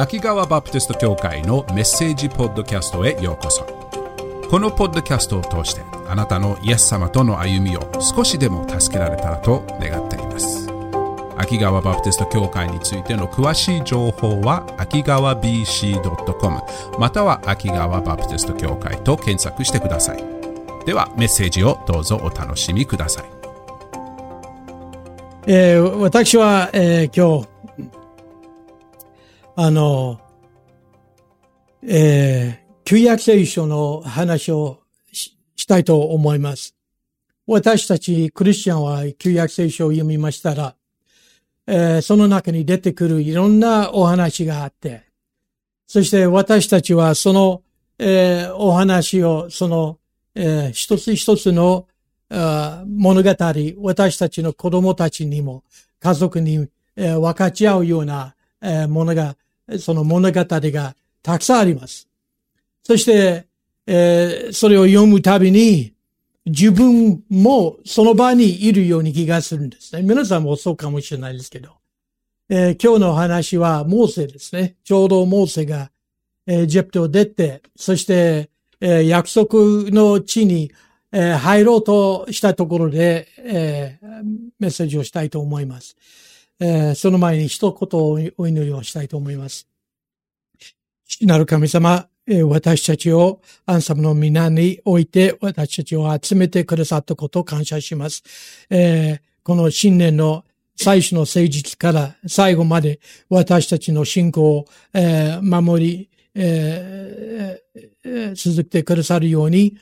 秋川バプテスト教会のメッセージポッドキャストへようこそ。このポッドキャストを通してあなたのイエス様との歩みを少しでも助けられたらと願っています。秋川バプテスト教会についての詳しい情報は秋川 BC.com または秋川バプテスト教会と検索してください。ではメッセージをどうぞお楽しみください。えー、私は、えー、今日、あの、えー、旧約聖書の話をしたいと思います。私たちクリスチャンは旧約聖書を読みましたら、えー、その中に出てくるいろんなお話があって、そして私たちはその、えー、お話を、その、えー、一つ一つの物語、私たちの子供たちにも家族にえ分かち合うようなえものが、その物語がたくさんあります。そして、えそれを読むたびに自分もその場にいるように気がするんですね。皆さんもそうかもしれないですけど。えー、今日の話はモーセですね。ちょうどモーセが、え、ジェプトを出て、そして、えー、約束の地にえー、入ろうとしたところで、えー、メッセージをしたいと思います。えー、その前に一言お祈りをしたいと思います。父なる神様、え私たちをアンサムの皆において私たちを集めてくださったことを感謝します。えこの新年の最初の誠実から最後まで私たちの信仰を、え守り、え続けてくださるように、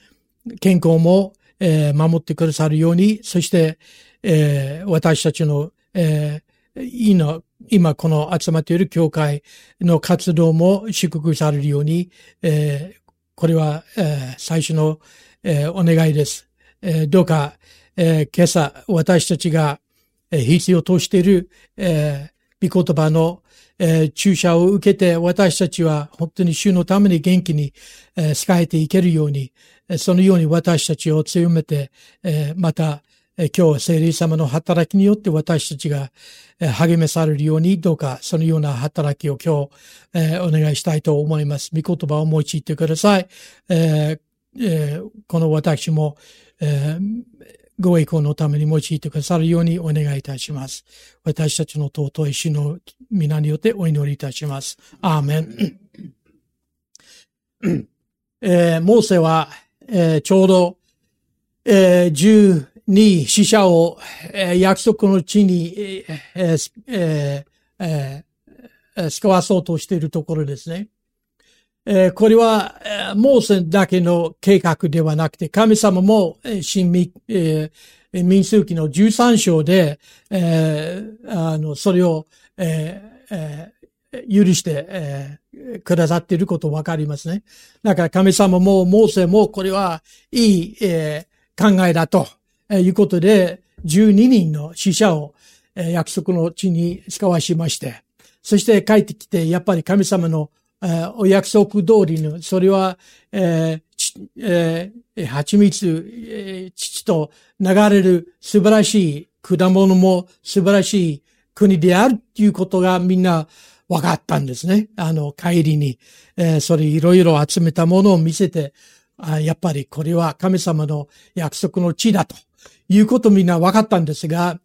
健康も、えー、守ってくださるように、そして、えー、私たちの、えー、今この集まっている教会の活動も祝福されるように、えー、これは、えー、最初の、えー、お願いです。えー、どうか、えー、今朝私たちが、え、必要としている、えー、御言葉の、えー、注射を受けて私たちは本当に主のために元気に、えー、仕えていけるように、そのように私たちを強めてえ、また、今日、聖霊様の働きによって私たちが励めされるように、どうかそのような働きを今日、お願いしたいと思います。御言葉を用いてください。この私も、ご栄光のために用いてくださるようにお願いいたします。私たちの尊い主の皆によってお祈りいたします。アーメン。えー、モーセは、えー、ちょうど、えー、12死者を、えー、約束の地に、えーえーえー、救わそうとしているところですね。えー、これは、えー、モーセだけの計画ではなくて、神様も、えー、新民、え、民数記の13章で、えー、あの、それを、えーえー、許して、えー、くださっていることわかりますね。だから神様も、モーセも、これはいい、えー、考えだと、え、いうことで、12人の死者を、え、約束の地に使わしまして、そして帰ってきて、やっぱり神様のお約束通りの、それは、ええー、蜂蜜、えー、父と流れる素晴らしい果物も素晴らしい国であるっていうことがみんな分かったんですね。あの、帰りに、えー、それいろいろ集めたものを見せて、あやっぱりこれは神様の約束の地だということみんな分かったんですが、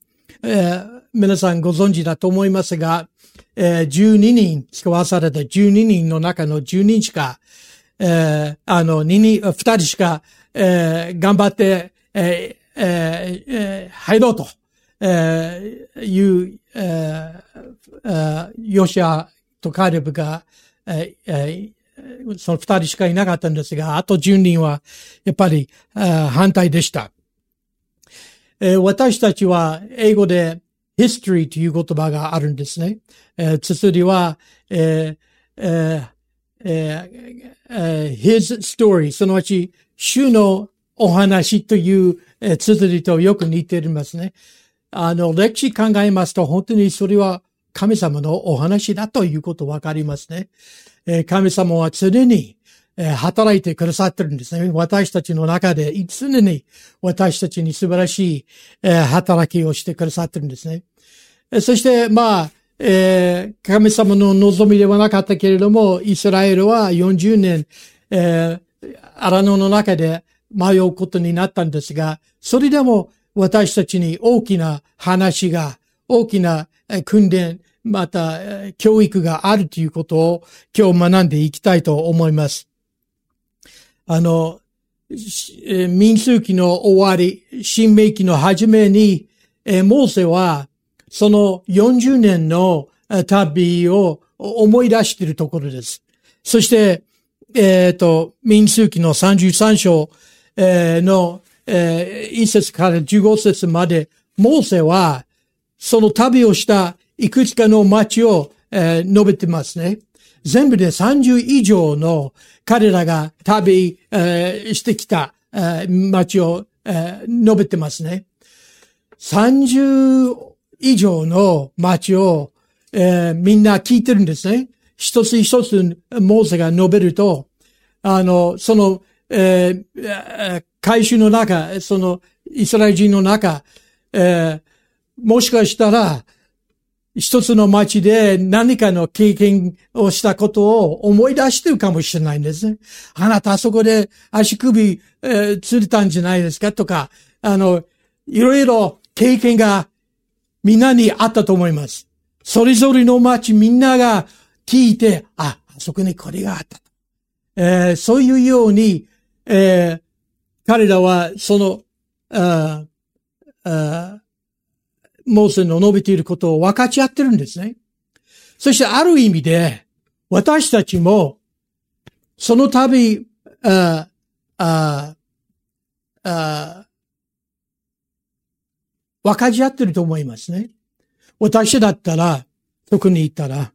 えー、皆さんご存知だと思いますが、えー、12人使わされた12人の中の10人しか、えー、あの、2人、2人しか、えー、頑張って、えーえー、入ろうと、えー、いう、えー、ヨシアとカレブが、えー、その二人しかいなかったんですが、あと10人は、やっぱり、反対でした。えー、私たちは英語で history という言葉があるんですね。えー、綴りは、えーえーえー、his story、そのうち、主のお話という、えー、綴りとよく似ていますね。あの、歴史考えますと、本当にそれは神様のお話だということわかりますね。えー、神様は常に、え、働いてくださってるんですね。私たちの中で常に私たちに素晴らしい、え、働きをしてくださってるんですね。そして、まあ、えー、神様の望みではなかったけれども、イスラエルは40年、えー、荒野の中で迷うことになったんですが、それでも私たちに大きな話が、大きな訓練、また教育があるということを今日学んでいきたいと思います。あの、民数記の終わり、新明記の初めに、モーセはその40年の旅を思い出しているところです。そして、えっ、ー、と、民数記の33章、の、えー、1節から15節まで、モーセは、その旅をしたいくつかの町を、え、述べてますね。全部で30以上の彼らが旅、えー、してきた、えー、町を、えー、述べてますね。30以上の町を、えー、みんな聞いてるんですね。一つ一つモーセが述べると、あの、その、えー、回収の中、その、イスラエル人の中、えー、もしかしたら、一つの町で何かの経験をしたことを思い出してるかもしれないんですね。あなたあそこで足首、えー、釣れたんじゃないですか？とか、あの、いろいろ経験がみんなにあったと思います。それぞれの町みんなが聞いて、あ、あそこにこれがあった。えー、そういうように、えー、彼らはその、あモーセの述べていることを分かち合ってるんですね。そしてある意味で、私たちも、その度、あああ分かち合ってると思いますね。私だったら、特に言ったら、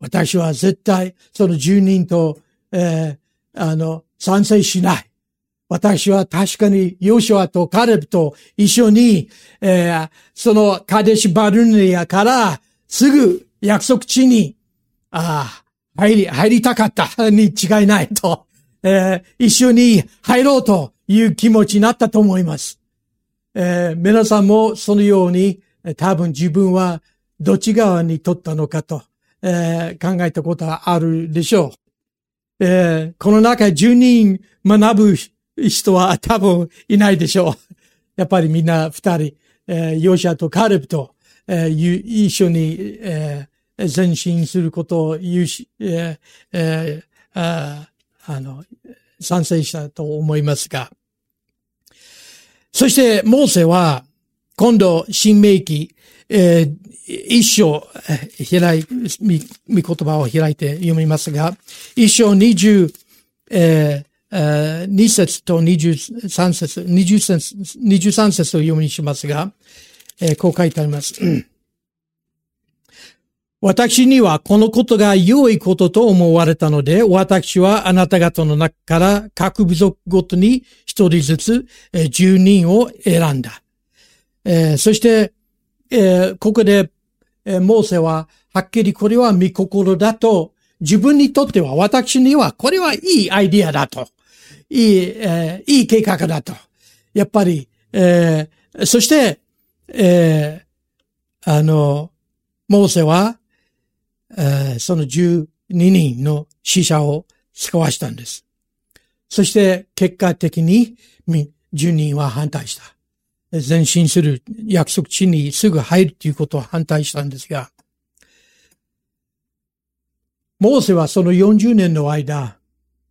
私は絶対その住人と、えー、あの、賛成しない。私は確かにヨシュアとカレブと一緒に、えー、そのカデシバルネアからすぐ約束地に、ああ、入り、入りたかったに違いないと、えー、一緒に入ろうという気持ちになったと思います。えー、皆さんもそのように、多分自分はどっち側に取ったのかと、えー、考えたことはあるでしょう。えー、この中10人学ぶ人は多分いないでしょう。やっぱりみんな二人、えー、ヨシャとカレブと、えー、一緒に、えー、前進することを言うし、えーえー、ああの、賛成したと思いますが、そして、モーセは、今度、新明記、えー、一章、開い、見言葉を開いて読みますが、一章二十、えー、え二節と二十三節、二十節、二十三節を読みにしますが、えー、こう書いてあります。私にはこのことが良いことと思われたので、私はあなた方の中から各部族ごとに一人ずつえ、十人を選んだ。えー、そして、えー、ここで、えー、モーセははっきりこれは見心だと、自分にとっては私にはこれはいいアイディアだと。いい、えー、いい計画だと。やっぱり、えー、そして、えー、あの、モーセは、えー、その12人の死者を救わしたんです。そして結果的に10人は反対した。前進する約束地にすぐ入るということを反対したんですが、モーセはその40年の間、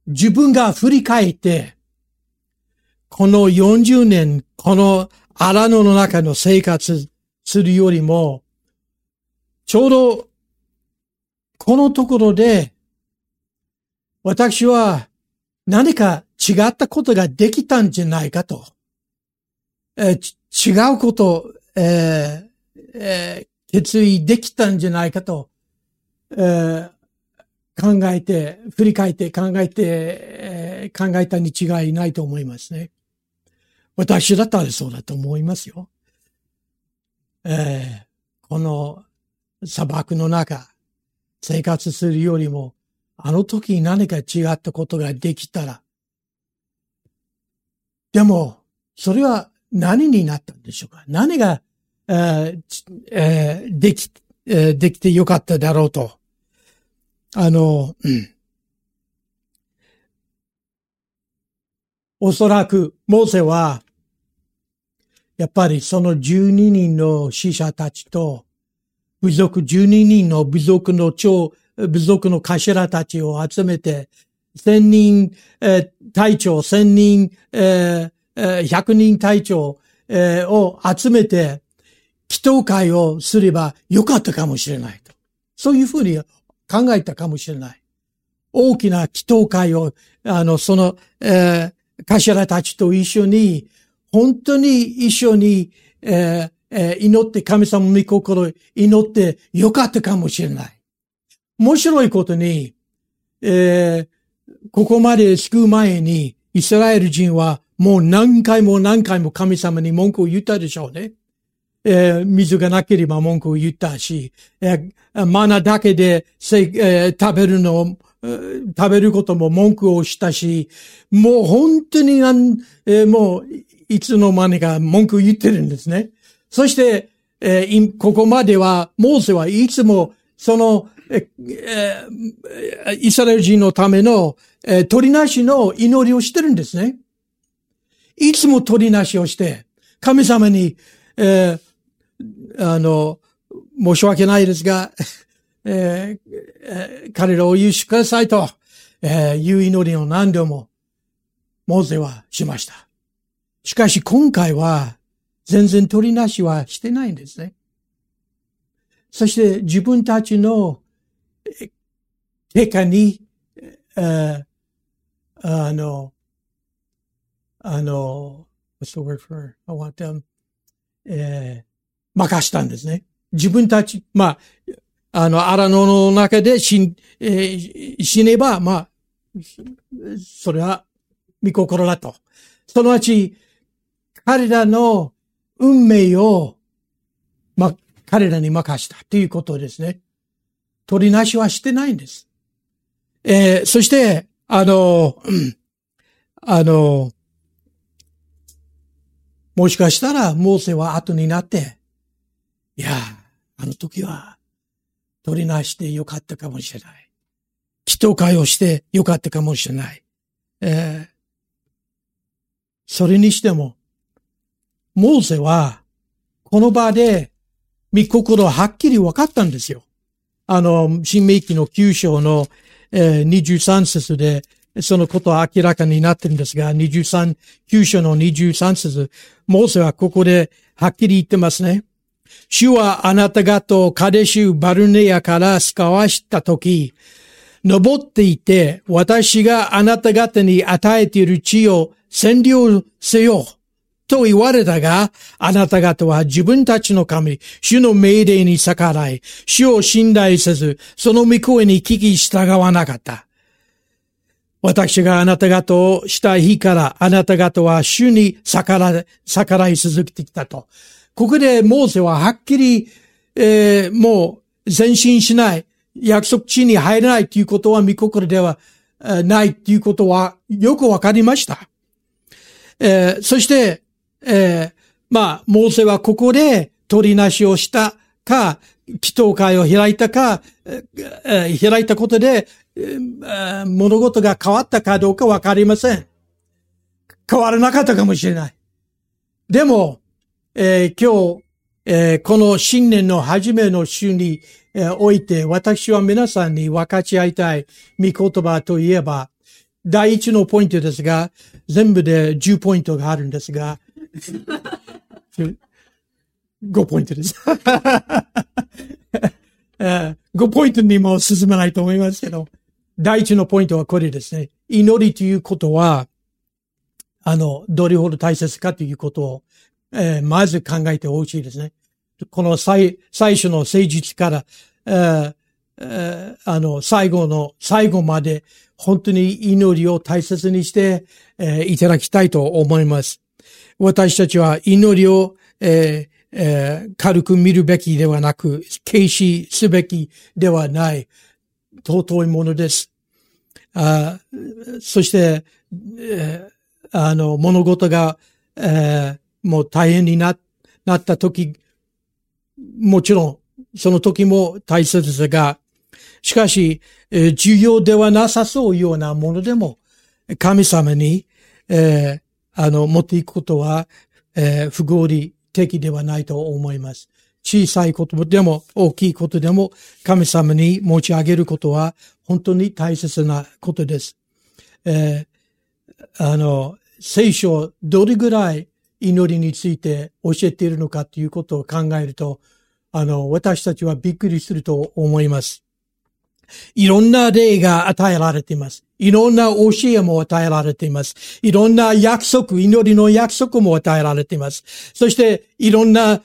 自分が振り返って、この40年、この荒野の中の生活するよりも、ちょうどこのところで、私は何か違ったことができたんじゃないかと。え、違うこと、えーえー、決意できたんじゃないかと、えー、考えて、振り返って考えて、えー、考えたに違いないと思いますね。私だったらそうだと思いますよ。えー、この砂漠の中、生活するよりも、あの時に何か違ったことができたら。でも、それは何になったんでしょうか？何が、えーえー、でき、えー、できてよかっただろうと。あの、おそらく、モーセは、やっぱりその12人の死者たちと、部族12人の部族の長、部族の頭たちを集めて、千人、えー、隊長、千人、えー、百人隊長、えー、を集めて、祈祷会をすればよかったかもしれないと。そういうふうに考えたかもしれない。大きな祈祷会を、あの、その、えー、頭たちと一緒に、本当に一緒に、えーえー、祈って神様の御心祈ってよかったかもしれない。面白いことに、えー、ここまで救う前に、イスラエル人はもう何回も何回も神様に文句を言ったでしょうね。えー、水がなければ文句を言ったし、えー、マナだけで、えー、食べるの、食べることも文句をしたし、もう本当になん、えー、もういつの間にか文句言ってるんですね。そして、えー、ここまでは、モーセはいつもその、えー、イスラエル人のための、えー、鳥なしの祈りをしてるんですね。いつも鳥なしをして、神様に、えー、あの、申し訳ないですが、えー、彼らを許してくださいと、えー、いう祈りを何度も、モーゼはしました。しかし今回は、全然取りなしはしてないんですね。そして自分たちの結果に、えあの、あの、what's the word for, I want them, えー、任したんですね。自分たち、まあ、あの、荒野の中で死,、えー、死ねば、まあ、それは、見心だと。そのうち、彼らの運命を、ま、彼らに任したということですね。取りなしはしてないんです。えー、そして、あの、あの、もしかしたら、モーセは後になって、いや、あの時は、取りなしてよかったかもしれない。祈祷会をしてよかったかもしれない。えー、それにしても、モーセは、この場で、見心はっきり分かったんですよ。あの、新明記の9章の、えー、23節で、そのことは明らかになってるんですが、23、9章の23節モーセはここではっきり言ってますね。主はあなた方をカデシュ・バルネアから使わしたとき、登っていて、私があなた方に与えている地を占領せよ。と言われたが、あなた方は自分たちの神、主の命令に逆らい、主を信頼せず、その御声に聞き従わなかった。私があなた方をした日から、あなた方は主に逆ら逆らい続けてきたと。ここでモーセははっきり、えー、もう前進しない、約束地に入らないということは御心ではないということはよくわかりました。えー、そして、えー、まあ、モーセはここで取りなしをしたか、祈祷会を開いたか、えー、開いたことで、物事が変わったかどうかわかりません。変わらなかったかもしれない。でも、えー、今日、えー、この新年の初めの週に、えー、おいて、私は皆さんに分かち合いたい見言葉といえば、第一のポイントですが、全部で10ポイントがあるんですが、5ポイントです。5ポイントにも進まないと思いますけど、第一のポイントはこれですね。祈りということは、あの、どれほど大切かということを、えー、まず考えてほしいですね。この最、最初の誠実から、えーえー、あの、最後の、最後まで、本当に祈りを大切にして、えー、いただきたいと思います。私たちは祈りを、えーえー、軽く見るべきではなく、軽視すべきではない、尊いものです。あそして、えー、あの、物事が、えー、もう大変にななったとき、もちろん、その時も大切ですが、しかし、えー、重要ではなさそうようなものでも、神様に、えー、あの、持っていくことは、えー、不合理的ではないと思います。小さいことでも大きいことでも神様に持ち上げることは本当に大切なことです。えー、あの、聖書どれぐらい祈りについて教えているのかということを考えると、あの、私たちはびっくりすると思います。いろんな例が与えられています。いろんな教えも与えられています。いろんな約束、祈りの約束も与えられています。そして、いろんな、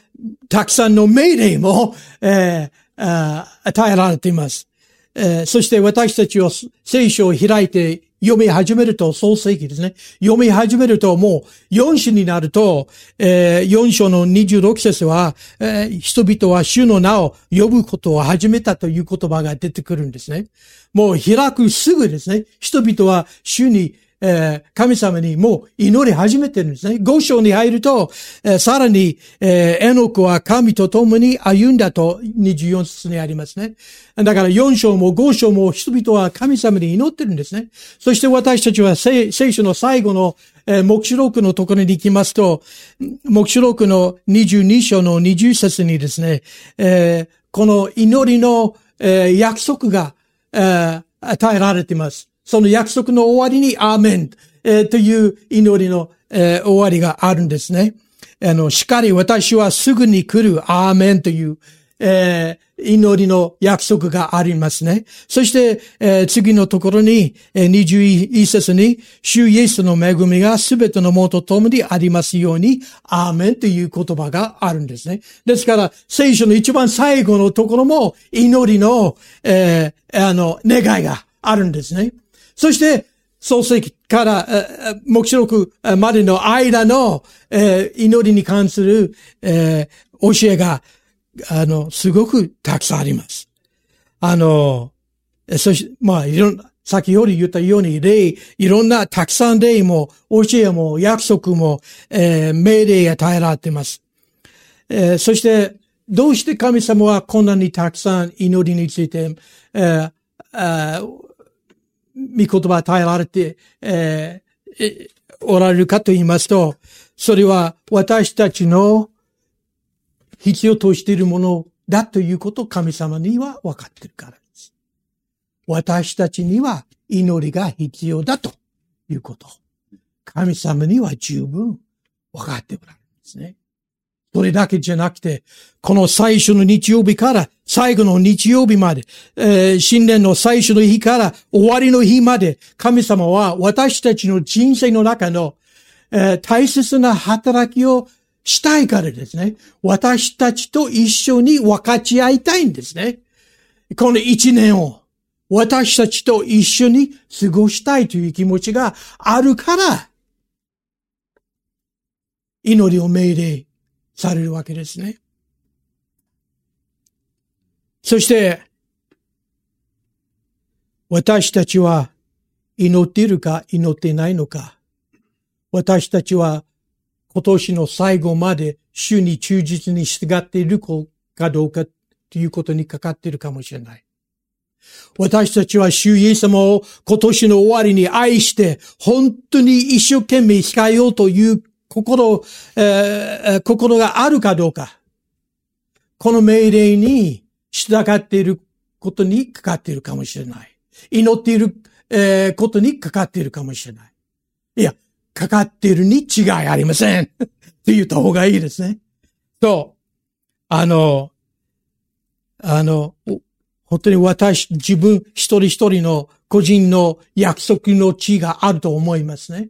たくさんの命令も、えー、与えられています。えー、そして私たちは聖書を開いて読み始めると、創世記ですね。読み始めると、もう4章になると、えー、4章の26節は、えー、人々は主の名を呼ぶことを始めたという言葉が出てくるんですね。もう開くすぐですね。人々は主にえー、神様にもう祈り始めてるんですね。五章に入ると、えー、さらに、えー、エノクは神と共に歩んだと24節にありますね。だから4章も5章も人々は神様に祈ってるんですね。そして私たちは聖書の最後の、えー、目視録のところに行きますと、目視録の22章の20節にですね、えー、この祈りの、えー、約束が、えー、与えられています。その約束の終わりにアーメン、えー、という祈りの、えー、終わりがあるんですね。あの、しかり私はすぐに来るアーメンという、えー、祈りの約束がありますね。そして、えー、次のところに、えー、21節に、主イエスの恵みがすべてのものと共にありますように、アーメンという言葉があるんですね。ですから、聖書の一番最後のところも、祈りの、えー、あの、願いがあるんですね。そして、創世記から、目視録までの間の、えー、祈りに関する、えー、教えが、あの、すごくたくさんあります。あの、そして、まあ、いろんな、先ほど言ったように、例、いろんなたくさん例も、教えも、約束も、えー、命令が与えられています。えー、そして、どうして神様はこんなにたくさん祈りについて、えー、御言葉与えられて、えー、おられるかと言いますと、それは私たちの必要としているものだということを神様には分かってるからです。私たちには祈りが必要だということ。神様には十分分かっておられるんですね。それだけじゃなくて、この最初の日曜日から最後の日曜日まで、えー、新年の最初の日から終わりの日まで、神様は私たちの人生の中の、えー、大切な働きをしたいからですね。私たちと一緒に分かち合いたいんですね。この一年を私たちと一緒に過ごしたいという気持ちがあるから、祈りを命令されるわけですね。そして、私たちは祈っているか祈っていないのか。私たちは今年の最後まで主に忠実に従っているかどうかということにかかっているかもしれない。私たちは主イエス様を今年の終わりに愛して本当に一生懸命控えようという心、えー、心があるかどうか。この命令に従っていることにかかっているかもしれない。祈っている、え、ことにかかっているかもしれない。いや、かかっているに違いありません。って言った方がいいですね。と、あの、あの、本当に私、自分一人一人の個人の約束の地があると思いますね。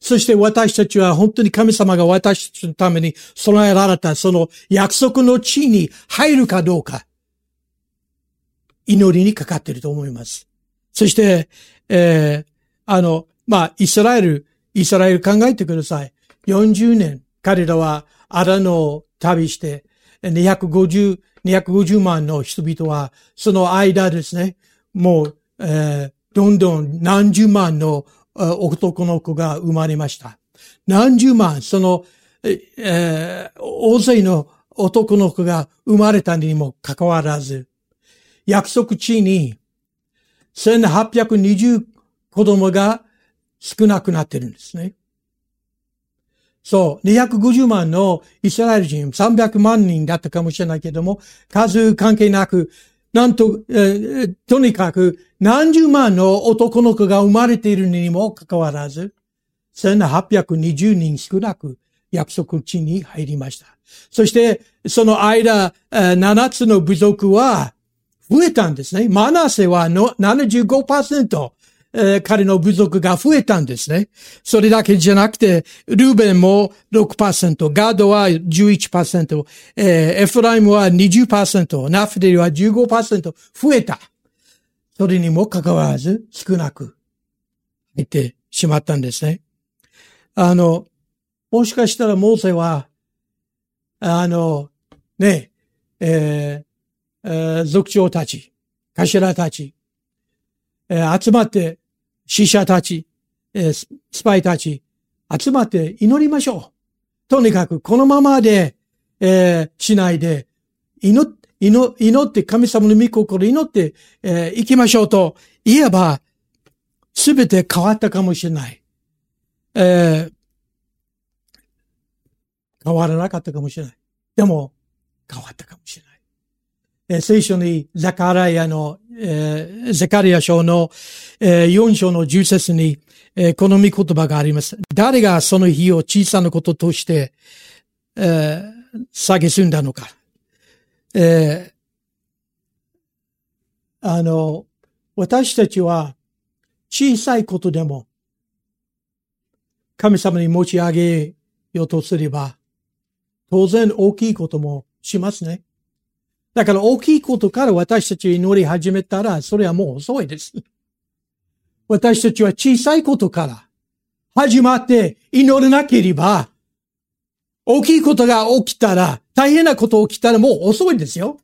そして私たちは本当に神様が私たちのために備えられたその約束の地に入るかどうか、祈りにかかっていると思います。そして、えー、あの、まあ、イスラエル、イスラエル考えてください。40年、彼らはアラノを旅して、250、250万の人々は、その間ですね、もう、えー、どんどん何十万の男の子が生まれました。何十万、その、えー、大勢の男の子が生まれたにもかかわらず、約束地に1820子供が少なくなってるんですね。そう、250万のイスラエル人、300万人だったかもしれないけども、数関係なく、なんと、えー、とにかく何十万の男の子が生まれているにもかかわらず、1820人少なく約束地に入りました。そして、その間、7つの部族は増えたんですね。マナセはの75%、えー、彼の部族が増えたんですね。それだけじゃなくて、ルーベンも6%、ガードは11%、えー、エフライムは20%、ナフデリは15%増えた。それにもかかわらず少なく入ってしまったんですね。あの、もしかしたらモーセは、あの、ね、えー、えー、族長たち、頭たち、えー、集まって、死者たち、えー、スパイたち、集まって祈りましょう。とにかく、このままで、えー、しないで、祈っ、祈、祈って神様の御心祈って、えー、行きましょうと言えば、すべて変わったかもしれない。えー、変わらなかったかもしれない。でも、変わったかもしれない。えー、聖書にザカラヤの、えー、ザカリア書の、えー、4章の10節に、えー、この御言葉があります。誰がその日を小さなこととして、えー、蔑んだのか。えー、あの、私たちは小さいことでも神様に持ち上げようとすれば、当然大きいこともしますね。だから大きいことから私たち祈り始めたら、それはもう遅いです。私たちは小さいことから始まって祈れなければ、大きいことが起きたら、大変なこと起きたらもう遅いですよ。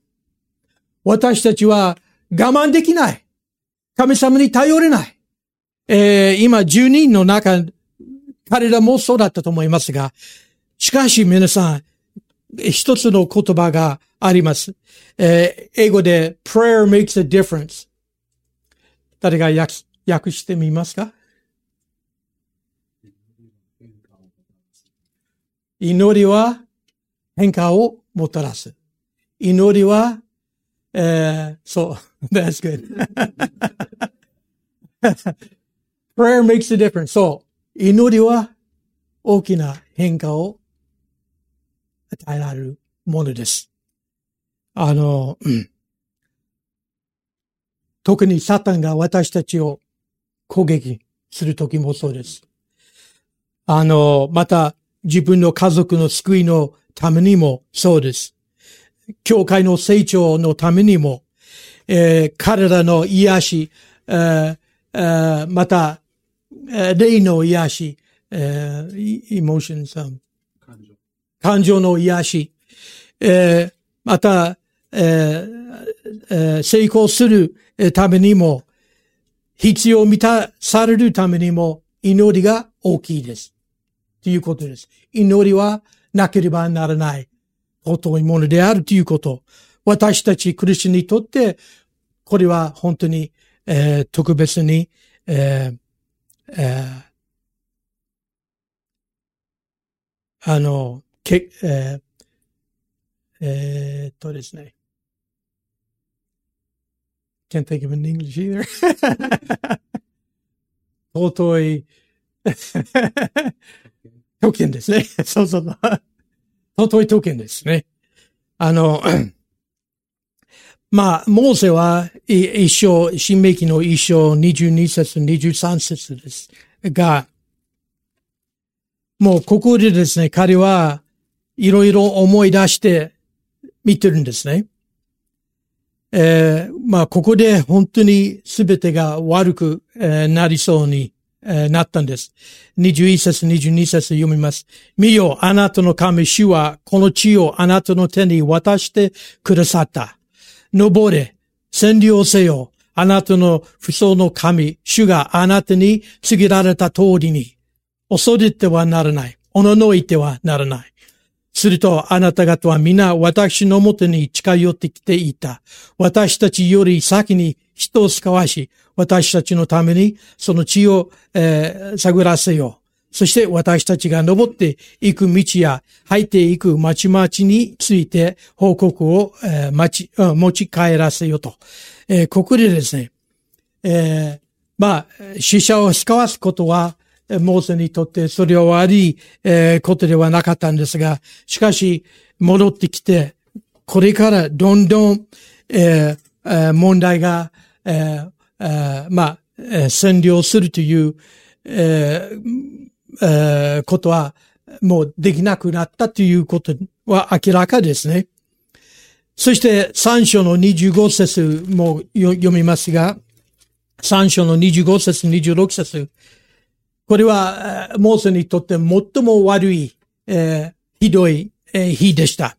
私たちは我慢できない。神様に頼れない。えー、今10人の中、彼らもそうだったと思いますが、しかし皆さん、一つの言葉があります。えー、英語で prayer makes a difference。誰が訳訳してみますか？祈りは変化をもたらす。祈りは、えー、そう、that's good. prayer makes a difference. そう、祈りは大きな変化を与えられるものです。あの、うん、特にサタンが私たちを攻撃するときもそうです。あの、また自分の家族の救いのためにもそうです。教会の成長のためにも、えー、彼らの癒し、えーえー、また、えー、霊の癒し、えー、エモ感情の癒し、えー、また、えーえ、成功するためにも、必要満たされるためにも、祈りが大きいです。ということです。祈りはなければならない、尊いものであるということ。私たちクリスチャンにとって、これは本当に、えー、特別に、えーえー、あの、け、えー、えー、っとですね。can't think of an English either. 尊い 特権ですね。そうそう。尊い特権ですね。あの、まあ、モーセは一章、新明記の一章22節、23節ですが、もうここでですね、彼はいろいろ思い出して見てるんですね。えー、まあ、ここで本当に全てが悪く、えー、なりそうに、えー、なったんです。21節、22節読みます。見よ、あなたの神主はこの地をあなたの手に渡してくださった。登れ、占領せよ。あなたの不相の神、主があなたに告げられた通りに、恐れてはならない。おののいてはならない。するとあなた方は皆私のもとに近寄ってきていた。私たちより先に人を使わし、私たちのためにその地を、えー、探らせよう。そして私たちが登っていく道や入っていく町々について報告を、えー、持ち、持ち帰らせようと。えー、ここでですね、えー、まあ、死者を使わすことは、モーセにとってそれは悪い、え、ことではなかったんですが、しかし戻ってきて、これからどんどん、えー、問題が、えー、まあ、占領するという、えーえー、ことはもうできなくなったということは明らかですね。そして三章の25節も読みますが、三章の25節、26節。これは、モーセにとって最も悪い、えー、ひどい、えー、日でした、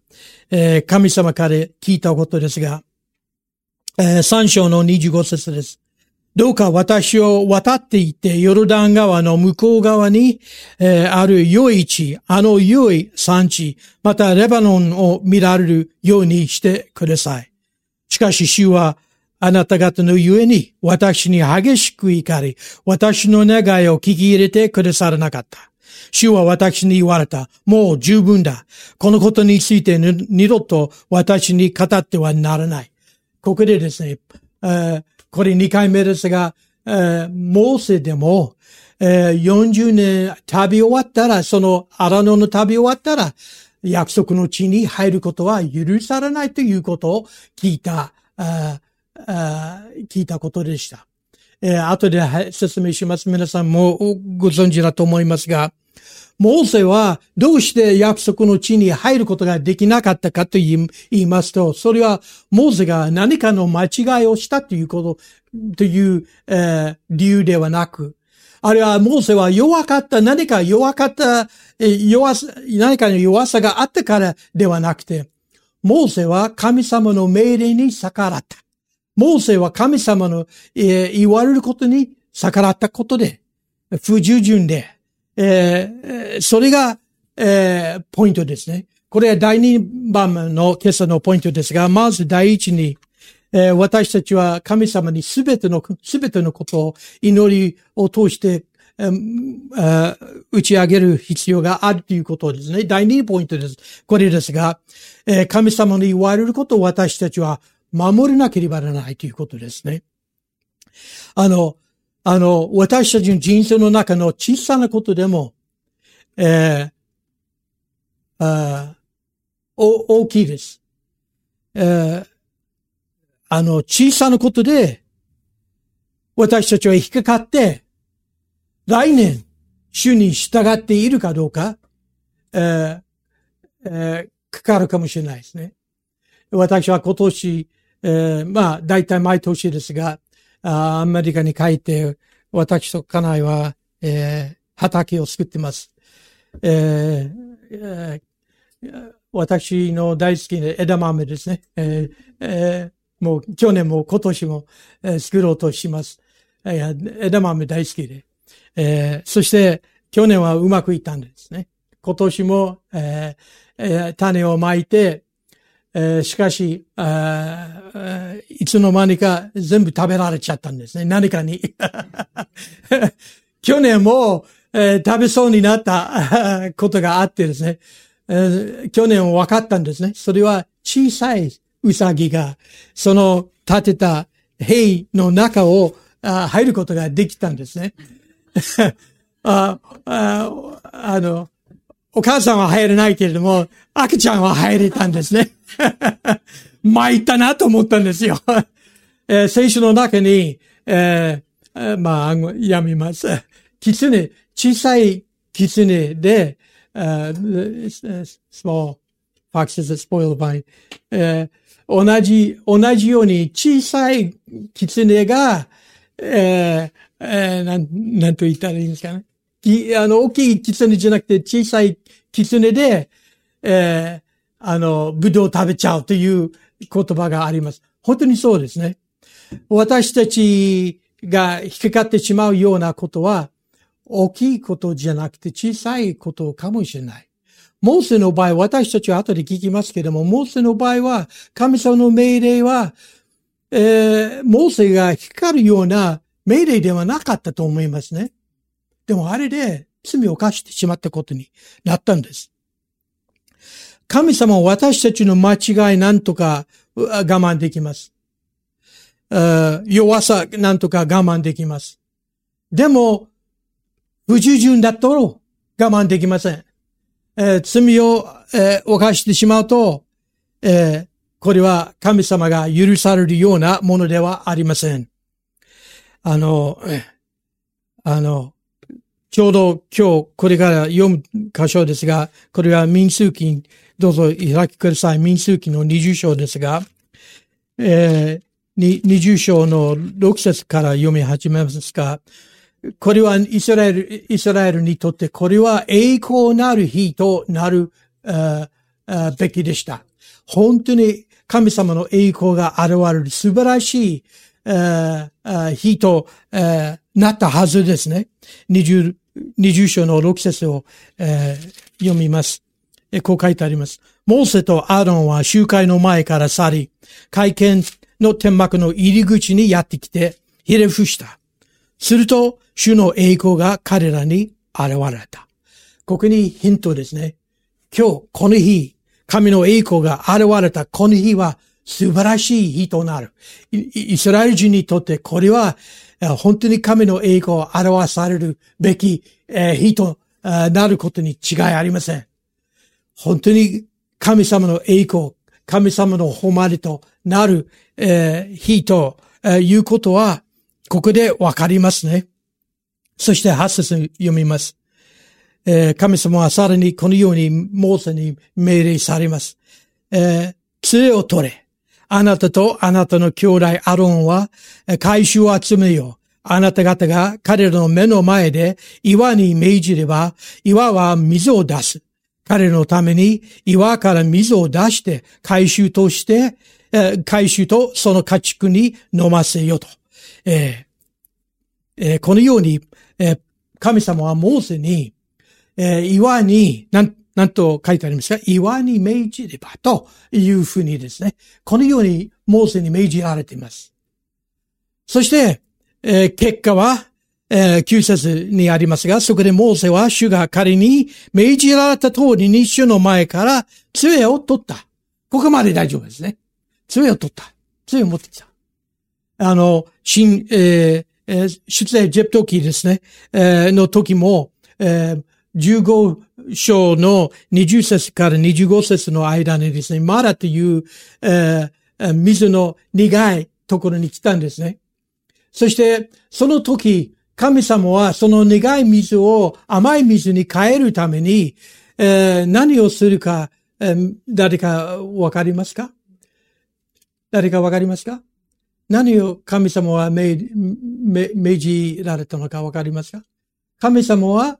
えー。神様から聞いたことですが、えー、三章の25節です。どうか私を渡っていってヨルダン川の向こう側に、えー、ある良い地、あの良い産地、またレバノンを見られるようにしてください。しかし主はあなた方のゆえに私に激しく怒り、私の願いを聞き入れてくださらなかった。主は私に言われた。もう十分だ。このことについて二度と私に語ってはならない。ここでですね、これ2回目ですが、えー、モーセでも、えー、40年旅終わったら、その荒野の旅終わったら、約束の地に入ることは許されないということを聞いた、あ聞いたことでした。えー、後で説明します。皆さんもご存知だと思いますが、モーセはどうして約束の地に入ることができなかったかと言いますと、それはモーセが何かの間違いをしたということ、という、えー、理由ではなく、あるいはモーセは弱かった、何か弱かった、弱さ、何かの弱さがあったからではなくて、モーセは神様の命令に逆らった。モーセは神様の、えー、言われることに逆らったことで、不従順で、えー、それが、えー、ポイントですね。これは第2番の今朝のポイントですが、まず第一に、えー、私たちは神様にすべての、すべてのことを祈りを通して、えー、打ち上げる必要があるということですね。第2ポイントです。これですが、えー、神様に言われることを私たちは守れなければならないということですね。あの、あの、私たちの人生の中の小さなことでも、えー、あ大きいです。えー、あの、小さなことで、私たちは引っかかって、来年、主に従っているかどうか、えーえー、かかるかもしれないですね。私は今年、えー、まあ、大体毎年ですが、あアメリカに帰って、私と家内は、えー、畑を作ってます。えーえー、私の大好きな枝豆ですね。えーえー、もう去年も今年も、えー、作ろうとします。えー、枝豆大好きで。えー、そして去年はうまくいったんですね。今年も、えーえー、種をまいて、えー、しかしいつの間にか全部食べられちゃったんですね。何かに。去年も、えー、食べそうになった ことがあってですね、えー、去年分かったんですね。それは小さいウサギが、その建てた塀の中をあ入ることができたんですね。あああの、お母さんは入れないけれども、赤ちゃんは入れたんですね。参ったなと思ったんですよ。えー、聖書の中に、えー、まあ、やみます。狐、小さい狐で、small foxes that spoil the vine、えー、同じ、同じように小さい狐が、えーえー、なん、なんと言ったらいいんですかね。あの、大きい狐じゃなくて小さい狐で、えー、あの、ぶどう食べちゃうという言葉があります。本当にそうですね。私たちが引っかかってしまうようなことは、大きいことじゃなくて小さいことかもしれない。モーセの場合、私たちは後で聞きますけれども、モーセの場合は、神様の命令は、えー、モーセが光るような命令ではなかったと思いますね。でもあれで罪を犯してしまったことになったんです。神様は私たちの間違いなんとか我慢できます。弱さなんとか我慢できます。でも、不従順だと我慢できません。えー、罪を、えー、犯してしまうと、えー、これは神様が許されるようなものではありません。あの、あの、ちょうど今日これから読む箇所ですが、これは民数記、どうぞ開きください。民数記の20章ですが、えー、20章の6節から読み始めますが、これはイスラエル、イスラエルにとってこれは栄光なる日となる、べきでした。本当に神様の栄光が現れる素晴らしい、日と、なったはずですね。20、20章の6節を、読みます。こう書いてあります。モーセとアーロンは集会の前から去り、会見の天幕の入り口にやってきて、ひれ伏した。すると、主の栄光が彼らに現れた。ここにヒントですね。今日、この日、神の栄光が現れたこの日は素晴らしい日となる。イスラエル人にとってこれは本当に神の栄光を表されるべき日となることに違いありません。本当に神様の栄光、神様の誉れとなる日ということは、ここでわかりますね。そして8節読みます。えー、神様はさらにこのようにモーセに命令されます。えー、杖を取れ。あなたとあなたの兄弟アロンは回収を集めよう。あなた方が彼らの目の前で岩に命じれば、岩は水を出す。彼のために岩から水を出して回収として、え、回収とその家畜に飲ませよと。えーえー、このように、えー、神様はモーセにえ、岩に、なん、なんと書いてありますか？岩に命じればというふうにですね、このようにモーセに命じられています。そして、え、結果は、えー、9節にありますが、そこでモーセは主が仮に命じられた通りに主の前から杖を取った。ここまで大丈夫ですね。杖を取った。杖を持ってきた。あの、新、えー、出エジェプト記ですね、えー、の時も、えー、15章の20節から25節の間にですね、マラという、えー、水の苦いところに来たんですね。そして、その時、神様はその苦い水を甘い水に変えるために、えー、何をするか、えー、誰かわかりますか？誰かわかりますか？何を神様は命じられたのかわかりますか？神様は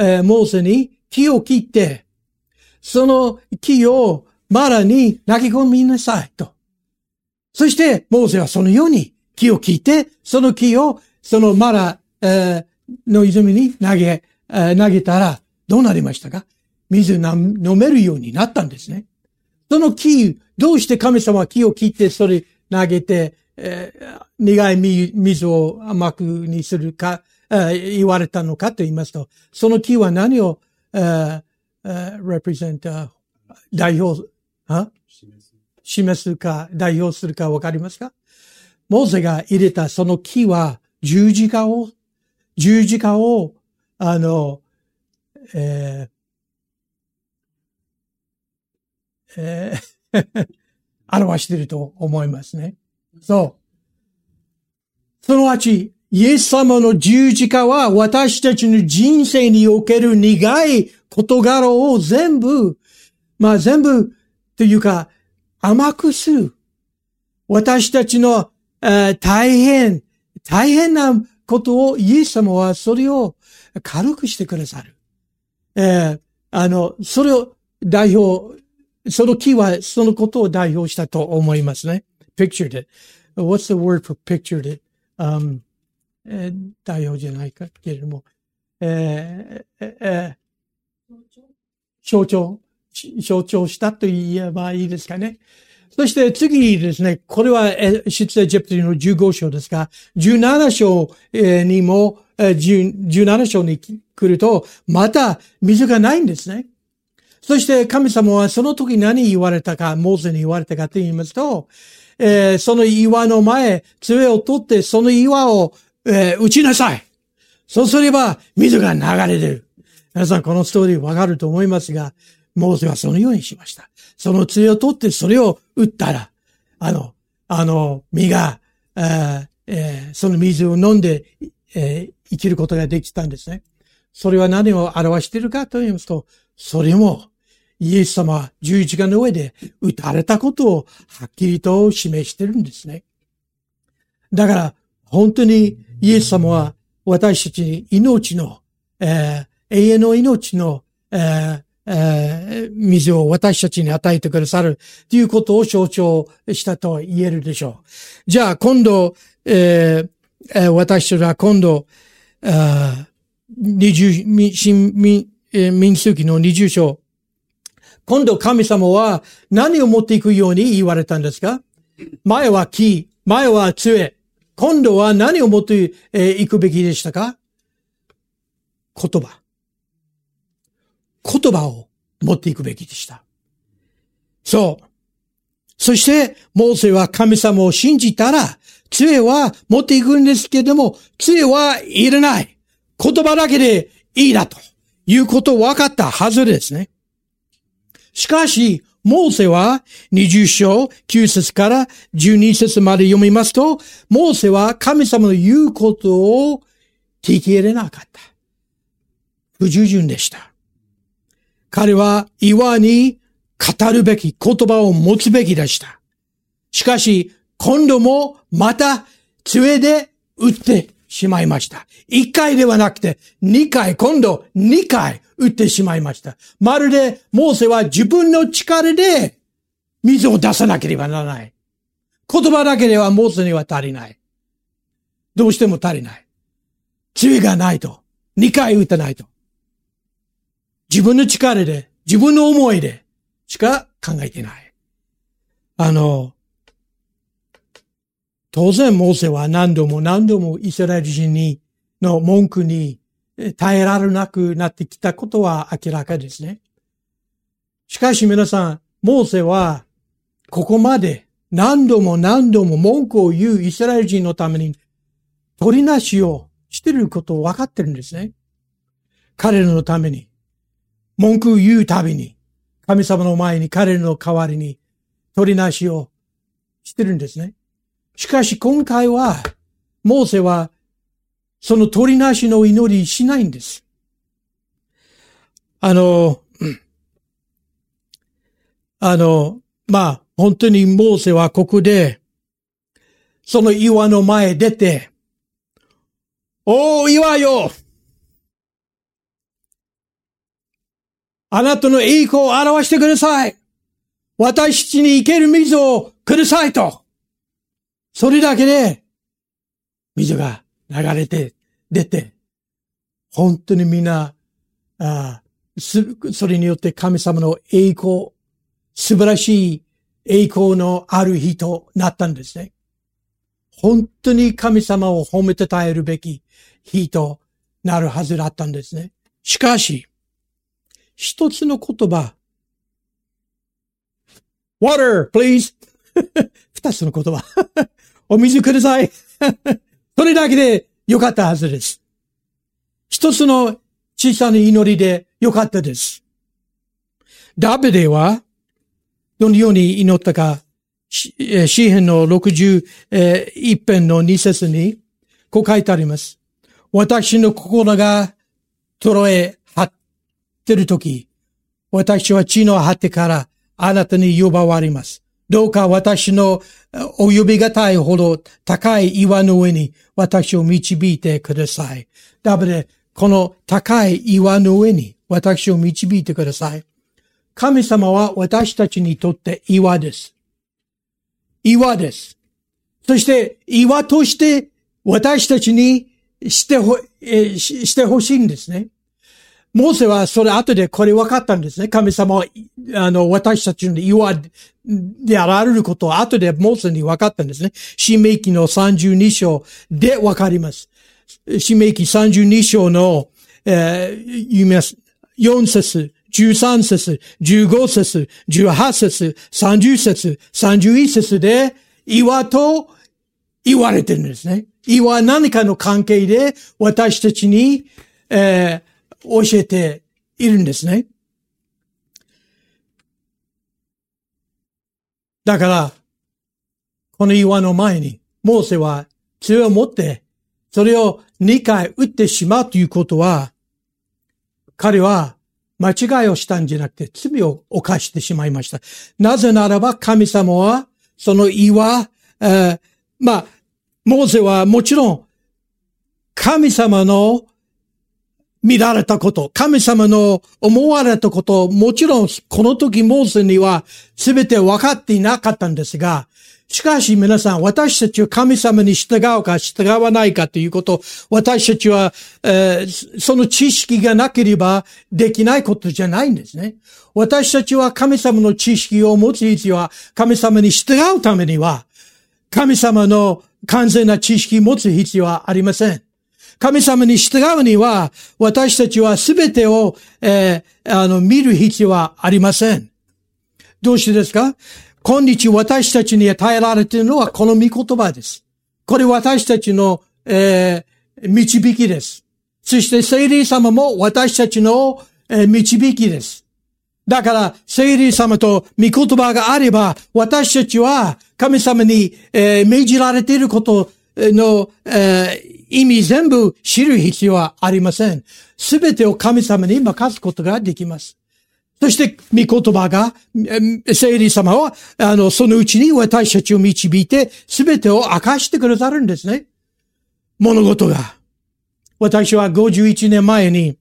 えー、モーセに木を切って、その木をマラに投げ込みなさいと。そして、モーセはそのように木を切って、その木をそのマラ、えー、の泉に投げ、えー、投げたらどうなりましたか？水飲めるようになったんですね。その木、どうして神様は木を切ってそれ投げて、えー、苦い水を甘くにするか、言われたのかと言いますと、その木は何を、uh, uh, represent, 代表、は示すか、代表するかわかりますか？モーセが入れたその木は十字架を、十字架を、あの、えー、えー 表していると思いますね。そう。そのち、イエス様の十字架は私たちの人生における苦い事柄を全部、まあ全部というか甘くする。私たちの、えー、大変、大変なことをイエス様はそれを軽くしてくださる。えー、あの、それを代表、その木はそのことを代表したと思いますね。pictured it. What's the word for pictured it?、Um, えー、代表じゃないかけれども、えーえー、象徴象徴したと言えばいいですかね。そして次ですね、これは出エジプトの15章ですが、17章にも、17章に来ると、また水がないんですね。そして神様はその時何言われたか、モーゼに言われたかと言いますと、えー、その岩の前、杖を取ってその岩を、えー、打ちなさい。そうすれば水が流れる。皆さんこのストーリーわかると思いますが、モーゼはそのようにしました。その杖を取ってそれを打ったら、あの、あの、実が、えー、その水を飲んで、えー、生きることができたんですね。それは何を表しているかと言いますと、それも、イエス様は十字架の上で打たれたことをはっきりと示してるんですね。だから、本当にイエス様は私たちに命の、えー、永遠の命の、えーえー、水を私たちに与えてくださるということを象徴したと言えるでしょう。じゃあ今度、えー、私たちは今度、二十、新民、民数記の二十章。今度神様は何を持っていくように言われたんですか？前は木、前は杖。今度は何を持っていくべきでしたか？言葉。言葉を持っていくべきでした。そう。そして、モーセは神様を信じたら、杖は持っていくんですけども、杖はいらない。言葉だけでいいだということを分かったはずですね。しかし、モーセは20章9節から12節まで読みますと、モーセは神様の言うことを聞き入れなかった。不従順でした。彼は岩に語るべき言葉を持つべきでした。しかし、今度もまた杖で打ってしまいました。一回ではなくて、二回、今度二回打ってしまいました。まるで、モーセは自分の力で水を出さなければならない。言葉だけではモーセには足りない。どうしても足りない。杖がないと。二回打たないと。自分の力で、自分の思いでしか考えてない。あの、当然モーセは何度も何度もイスラエル人に、の文句に耐えられなくなってきたことは明らかですね。しかし皆さん、モーセはここまで何度も何度も文句を言うイスラエル人のために取りなしをしていることを分かってるんですね。彼らのために。文句言うたびに、神様の前に彼の代わりに取りなしをしてるんですね。しかし今回は、モーセはその取りなしの祈りしないんです。あの、あの、まあ、本当にモーセはここで、その岩の前へ出て、おー、岩よあなたの栄光を表してください。私たちに生ける水をくださいと。それだけで、水が流れて、出て、本当にみんな、あそれによって神様の栄光、素晴らしい栄光のある日となったんですね。本当に神様を褒めて耐えるべき日となるはずだったんですね。しかし、一つの言葉。water, please. 二つの言葉。お水ください。それだけでよかったはずです。一つの小さな祈りでよかったです。ダビデは、どのように祈ったか、詩篇の61編の2節に、こう書いてあります。私の心が、とろえ、ってるとき、私は地の果てからあなたに呼ばわります。どうか私のお呼びがたいほど高い岩の上に私を導いてください。ダブで、この高い岩の上に私を導いてください。神様は私たちにとって岩です。岩です。そして岩として私たちにしてほ、えしてほしいんですね。モーセはそれ後でこれ分かったんですね。神様は、あの、私たちの岩であられることを後でモーセに分かったんですね。新明記の32章で分かります。新明記32章の、えー、言います。4節、13節、15節、18節、30節、31節で岩と言われてるんですね。岩は何かの関係で私たちに、えー、教えているんですね。だから、この岩の前に、モーセは杖を持って、それを2回打ってしまうということは、彼は間違いをしたんじゃなくて罪を犯してしまいました。なぜならば神様は、その岩、えー、まあ、モーセはもちろん、神様の見られたこと、神様の思われたこと、もちろんこの時モーセには全て分かっていなかったんですが、しかし皆さん、私たちは神様に従うか従わないかということ、私たちは、えー、その知識がなければできないことじゃないんですね。私たちは神様の知識を持つ必要は、神様に従うためには、神様の完全な知識を持つ必要はありません。神様に従うには、私たちはすべてを、えー、あの、見る必要はありません。どうしてですか？今日私たちに与えられているのはこの御言葉です。これ私たちの、えー、導きです。そして聖霊様も私たちの、えー、導きです。だから、聖霊様と御言葉があれば、私たちは神様に、えー、命じられていることの、えー、意味全部知る必要はありません。すべてを神様に任すことができます。そして、御言葉が、聖霊様は、あの、そのうちに私たちを導いて、すべてを明かしてくださるんですね。物事が。私は51年前に、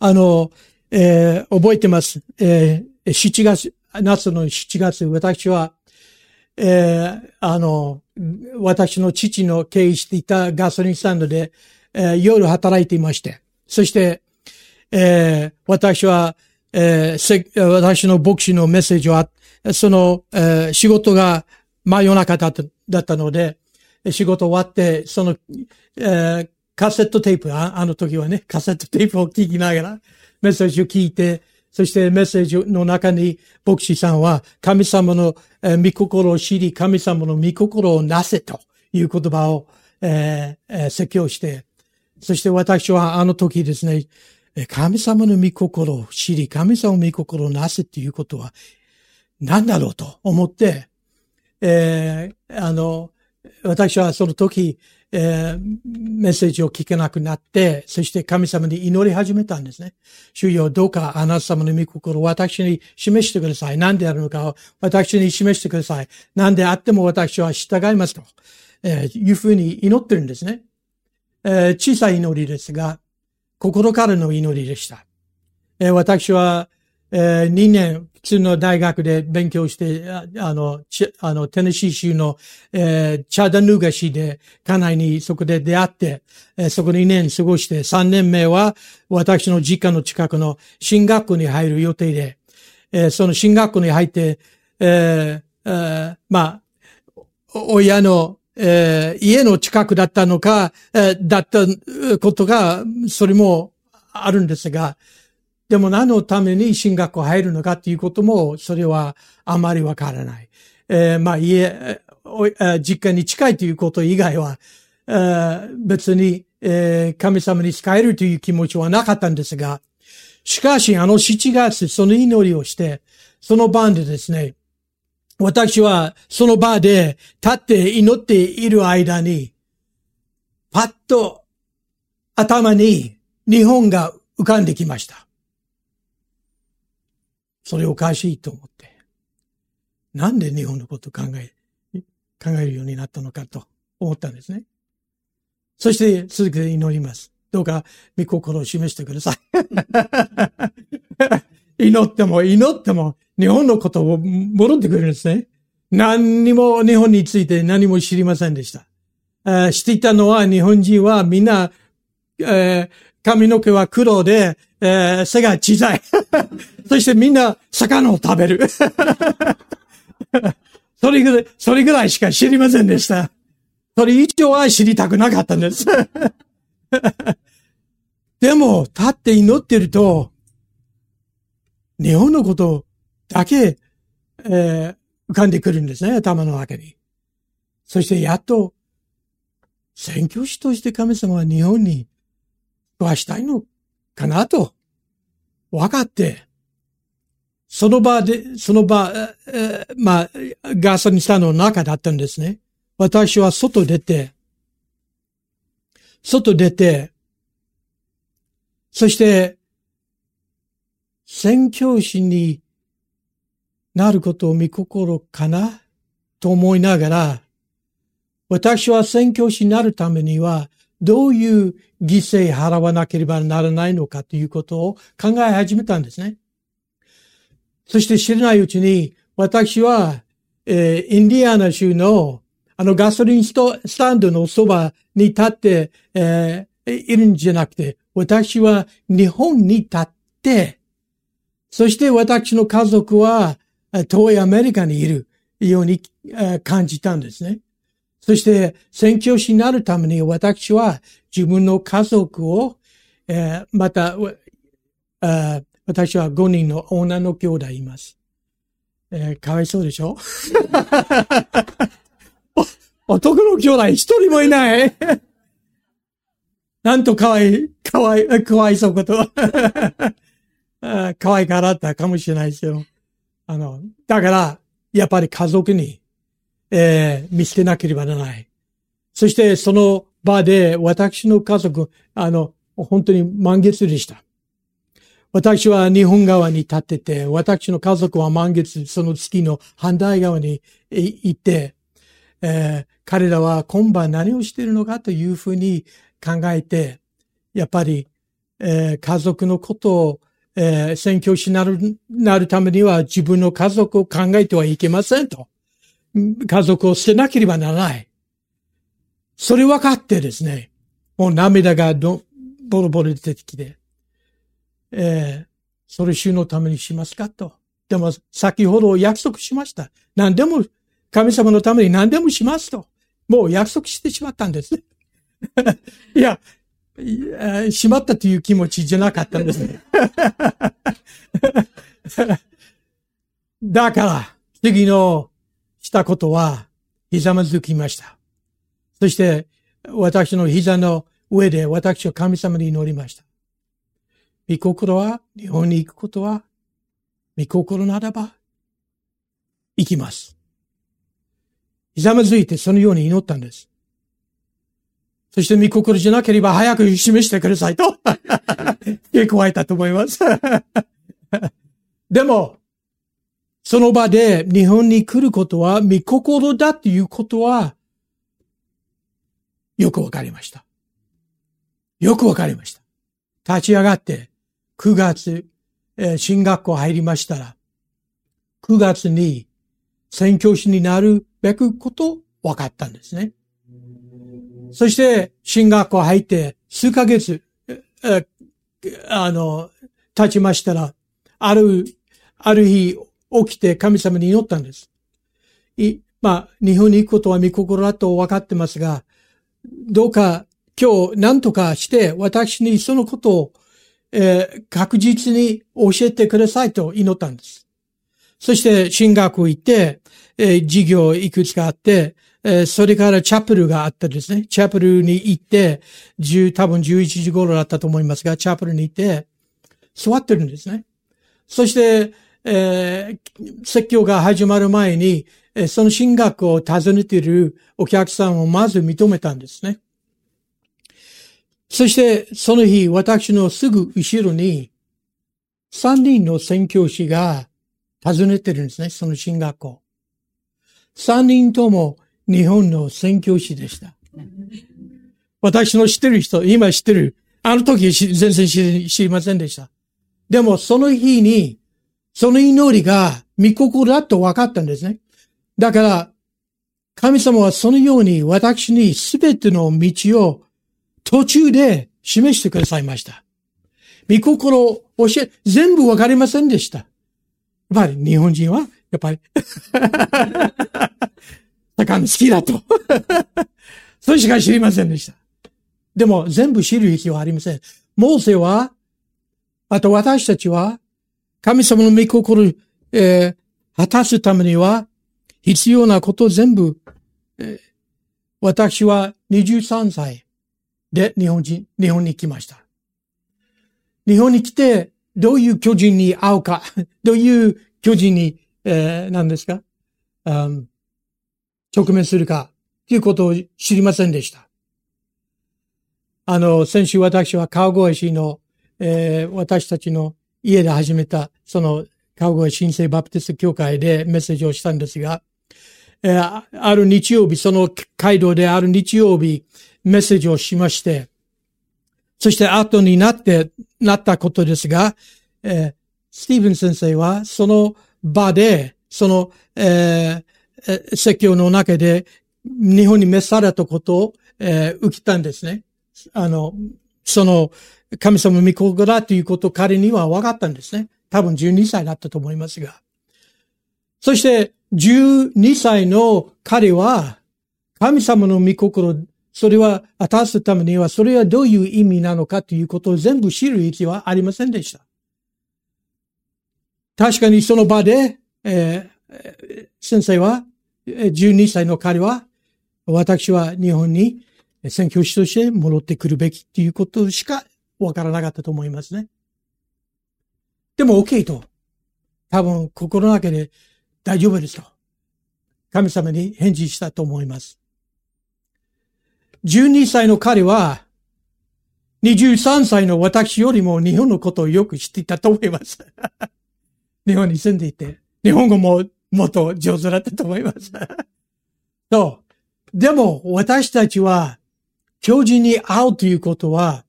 あの、えー、覚えてます。えー、7月、夏の7月、私は、えー、あの、私の父の経営していたガソリンスタンドで、えー、夜働いていまして、そして、えー、私は、えー、私の牧師のメッセージは、その、えー、仕事が真夜中だっただったので、仕事終わって、その、えー、カセットテープあ、あの時はね、カセットテープを聞きながら、メッセージを聞いて、そしてメッセージの中に牧師さんは神様の御心を知り、神様の御心をなせという言葉を、えー、説教して、そして私はあの時ですね、神様の御心を知り、神様の御心をなせっていうことは何だろうと思って、えー、あの、私はその時、えー、メッセージを聞けなくなって、そして神様に祈り始めたんですね。主よ、どうかあなた様の御心を私に示してください。何であるのかを私に示してください。何であっても私は従いますと、えー、いうふうに祈ってるんですね。えー、小さい祈りですが、心からの祈りでした。えー、私は、えー、2年、普通の大学で勉強して、あの、あの、テネシー州の、えー、チャダヌーガ市で、家内にそこで出会って、えー、そこで2年過ごして、3年目は、私の実家の近くの進学校に入る予定で、えー、その進学校に入って、えーえー、まあ、親の、えー、家の近くだったのか、えー、だったことが、それもあるんですが、でも何のために進学校入るのかっていうことも、それはあまりわからない。えー、まあ家、実家に近いということ以外は、えー、別に、えー、神様に仕えるという気持ちはなかったんですが、しかしあの7月、その祈りをして、その晩でですね、私はその場で立って祈っている間に、パッと頭に日本が浮かんできました。それおかしいと思って。なんで日本のことを考え、考えるようになったのかと思ったんですね。そして続けて祈ります。どうか、御心を示してください。祈っても祈っても日本のことを戻ってくるんですね。何にも日本について何も知りませんでした。知っていたのは日本人はみんな、えー、髪の毛は黒で、えー、背が小さい。そしてみんな魚を食べる。それぐらい、それぐらいしか知りませんでした。それ以上は知りたくなかったんです。でも、立って祈ってると、日本のことだけ、えー、浮かんでくるんですね、頭の中に。そしてやっと、宣教師として神様は日本に食わしたいのかなと、分かって、その場で、その場、えー、まあ、ガソリンスタンドの中だったんですね。私は外出て、外出て、そして、宣教師になることを見心かな？と思いながら、私は宣教師になるためには、どういう犠牲払わなければならないのかということを考え始めたんですね。そして知らないうちに、私は、えー、インディアナ州のあのガソリンスタンドのそばに立って、えー、いるんじゃなくて、私は日本に立って、そして私の家族は遠いアメリカにいるように感じたんですね。そして、宣教師になるために私は自分の家族を、えー、また、あ私は5人の女の兄弟います。えー、かわいそうでしょ？男の兄弟一人もいない なんとかわい、かわい、かわいそうこと。かわいからったかもしれないですよ。あの、だから、やっぱり家族に、えー、見捨てなければならない。そして、その場で、私の家族、あの、本当に満月でした。私は日本側に立ってて、私の家族は満月、その月の反対側に行って、えー、彼らは今晩何をしているのかというふうに考えて、やっぱり、えー、家族のことをえー、宣教師になる、なるためには自分の家族を考えてはいけませんと。家族を捨てなければならない。それ分かってですね、もう涙がど、ボロボロ出てきて、えー、それ主のためにしますかと。でも、先ほど約束しました。何でも、神様のために何でもしますと。もう約束してしまったんです。いや、しまったという気持ちじゃなかったんですね。だから、次のしたことは、ひざまずきました。そして、私の膝の上で私は神様に祈りました。御心は、日本に行くことは、御心ならば、行きます。ひざまずいてそのように祈ったんです。そして見心じゃなければ早く示してくださいと。結構えたと思います。でも、その場で日本に来ることは見心だということは、よくわかりました。よくわかりました。立ち上がって9月、えー、新学校入りましたら、9月に宣教師になるべくこと分かったんですね。そして、進学校入って、数ヶ月、あの、経ちましたら、ある、ある日、起きて神様に祈ったんです。い、まあ、日本に行くことは見心だと分かってますが、どうか今日何とかして私にそのことを、えー、確実に教えてくださいと祈ったんです。そして進学行って、えー、授業いくつかあって、えそれからチャプルがあったですね。チャプルに行って、10、多分11時頃だったと思いますが、チャプルに行って、座ってるんですね。そして、えー、説教が始まる前に、えその進学を訪ねているお客さんをまず認めたんですね。そして、その日、私のすぐ後ろに、三人の宣教師が訪ねてるんですね、その進学校。三人とも日本の宣教師でした。私の知ってる人、今知ってる。あの時全然知りませんでした。でもその日に、その祈りが御心だと分かったんですね。だから、神様はそのように私にすべての道を途中で示してくださいました。御心を教え、全部わかりませんでした。やっぱり日本人は、やっぱり 魚好きだと それしか知りませんでした。でも全部知る必要はありません。モーセは、あと私たちは、神様の御心、えー、果たすためには、必要なこと全部、えー、私は23歳で日本人、日本に来ました。日本に来て、どういう巨人に会うか、どういう巨人に、えー、何ですか、うん、直面するか、ということを知りませんでした。あの、先週私は川越市の、えー、私たちの家で始めた、その川越新生バプティスト教会でメッセージをしたんですが、えー、ある日曜日、その街道である日曜日、メッセージをしまして、そして後になって、なったことですが、えー、スティーブン先生はその場で、その、えー、説教の中で日本に召されたことを、えー、受けたんですね。あの、その神様御心だということを彼には分かったんですね。多分12歳だったと思いますが。そして12歳の彼は神様の御心それは果たすためには、それはどういう意味なのかということを全部知る必要はありませんでした。確かにその場で、えー、先生は、12歳の彼は、私は日本に宣教師として戻ってくるべきということしかわからなかったと思いますね。でも OK と。多分心の中で大丈夫ですと。神様に返事したと思います。12歳の彼は、23歳の私よりも日本のことをよく知っていたと思います。日本に住んでいて、日本語ももっと上手だったと思います。そう。でも、私たちは、教授に会うということは、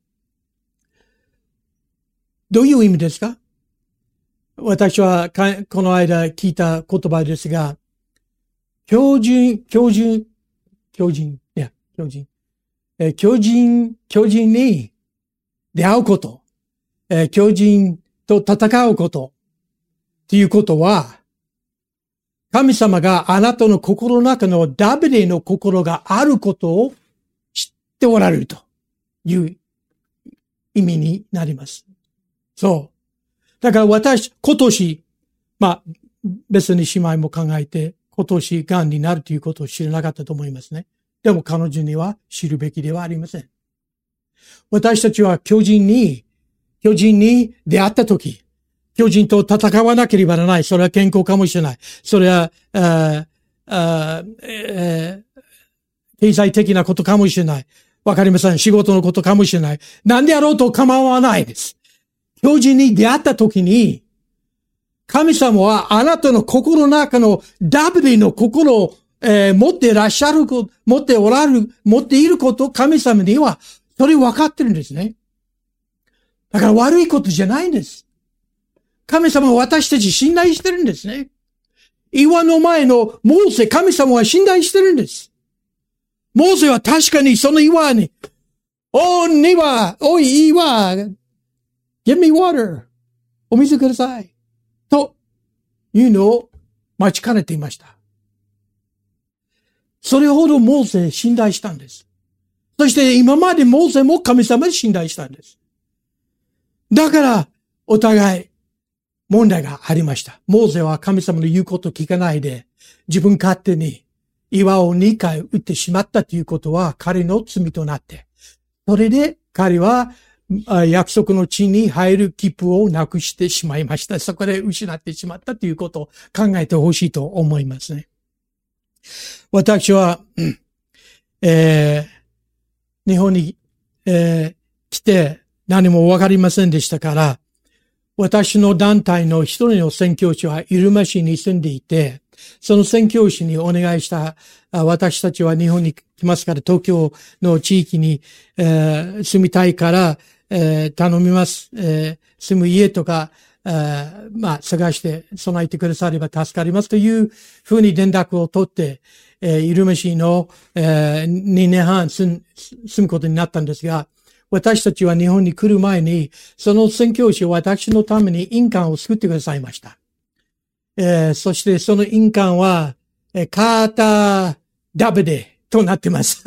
どういう意味ですか？私はこの間聞いた言葉ですが、教授、教授、教授、いや、教授。え巨人、巨人に出会うこと、え巨人と戦うこと、っていうことは、神様があなたの心の中のダビデの心があることを知っておられるという意味になります。そう。だから私、今年、まあ、別に姉妹も考えて、今年癌になるということを知らなかったと思いますね。でも彼女には知るべきではありません。私たちは巨人に、巨人に出会ったとき、巨人と戦わなければならない。それは健康かもしれない。それは、ああえー、経済的なことかもしれない。わかりません。仕事のことかもしれない。何であろうと構わないです。巨人に出会ったときに、神様はあなたの心の中のダブリの心をえー、持っていらっしゃる、持っておられる、持っていること、神様には、それ分かってるんですね。だから悪いことじゃないんです。神様は私たち信頼してるんですね。岩の前のモーセ、神様は信頼してるんです。モーセは確かにその岩に、お庭、おい岩、give me water, お水ください。というのを待ちかねていました。それほどモーセ信頼したんです。そして今までモーセも神様に信頼したんです。だから、お互い問題がありました。モーセは神様の言うことを聞かないで、自分勝手に岩を2回打ってしまったということは彼の罪となって、それで彼は約束の地に入る切符をなくしてしまいました。そこで失ってしまったということを考えてほしいと思いますね。私は、えー、日本に、えー、来て何もわかりませんでしたから、私の団体の一人の宣教師は入間市に住んでいて、その宣教師にお願いした、私たちは日本に来ますから、東京の地域に、えー、住みたいから、えー、頼みます、えー。住む家とか、えまあ、探して備えてくだされば助かりますというふうに連絡を取って、えー、イルメシの、えー、2年半住むことになったんですが、私たちは日本に来る前に、その宣教師は私のために印鑑を作ってくださいました。えー、そしてその印鑑は、えカーター・ダブデとなってます。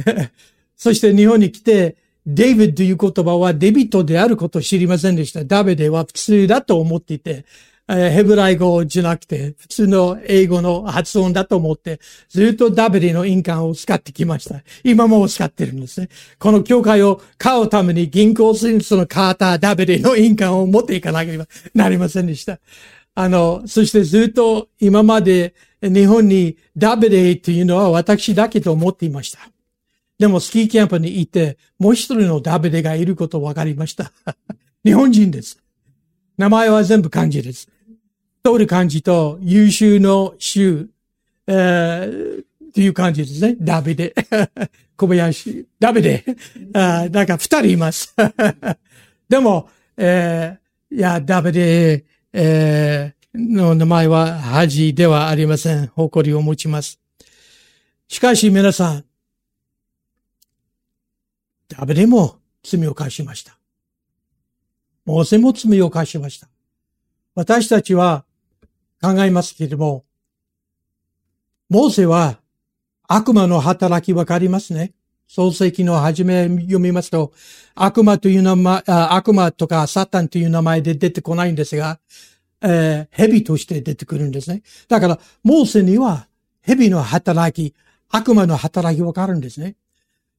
そして日本に来て、デイビッドという言葉はデビットであることを知りませんでした。ダビデは普通だと思っていて、ヘブライ語じゃなくて、普通の英語の発音だと思って、ずっとダビデの印鑑を使ってきました。今も使ってるんですね。この教会を買うために銀行するそのカーターダビデの印鑑を持っていかなければなりませんでした。あの、そしてずっと今まで日本にダビデというのは私だけと思っていました。でもスキーキャンプに行って、もう一人のダビデがいること分かりました。日本人です。名前は全部漢字です。通る漢字と優秀の衆、えー、っていう感じですね。ダビデ。小林。ダビデ。あなんか二人います。でも、えー、いや、ダビデ、えー、の名前は恥ではありません。誇りを持ちます。しかし皆さん、ダビデも罪を犯しました。モーセも罪を犯しました。私たちは考えますけれども、モーセは悪魔の働きわかりますね。創世記の初め読みますと、悪魔という名前、悪魔とかサタンという名前で出てこないんですが、えー、蛇として出てくるんですね。だから、モーセには蛇の働き、悪魔の働きわかるんですね。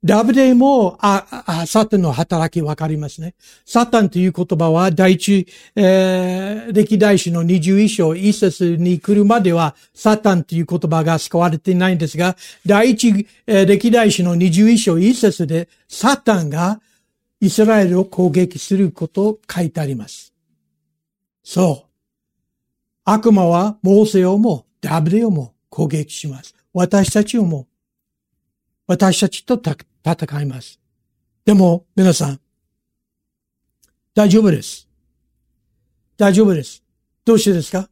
ダブデも、あ、あ、サタンの働きわかりますね。サタンという言葉は、第一、えー、歴代史の21章一節に来るまでは、サタンという言葉が使われていないんですが、第一、えー、歴代史の21章一節で、サタンがイスラエルを攻撃することを書いてあります。そう。悪魔はモーセをもダブデをも攻撃します。私たちをも私たちと戦います。でも、皆さん、大丈夫です。大丈夫です。どうしてですか？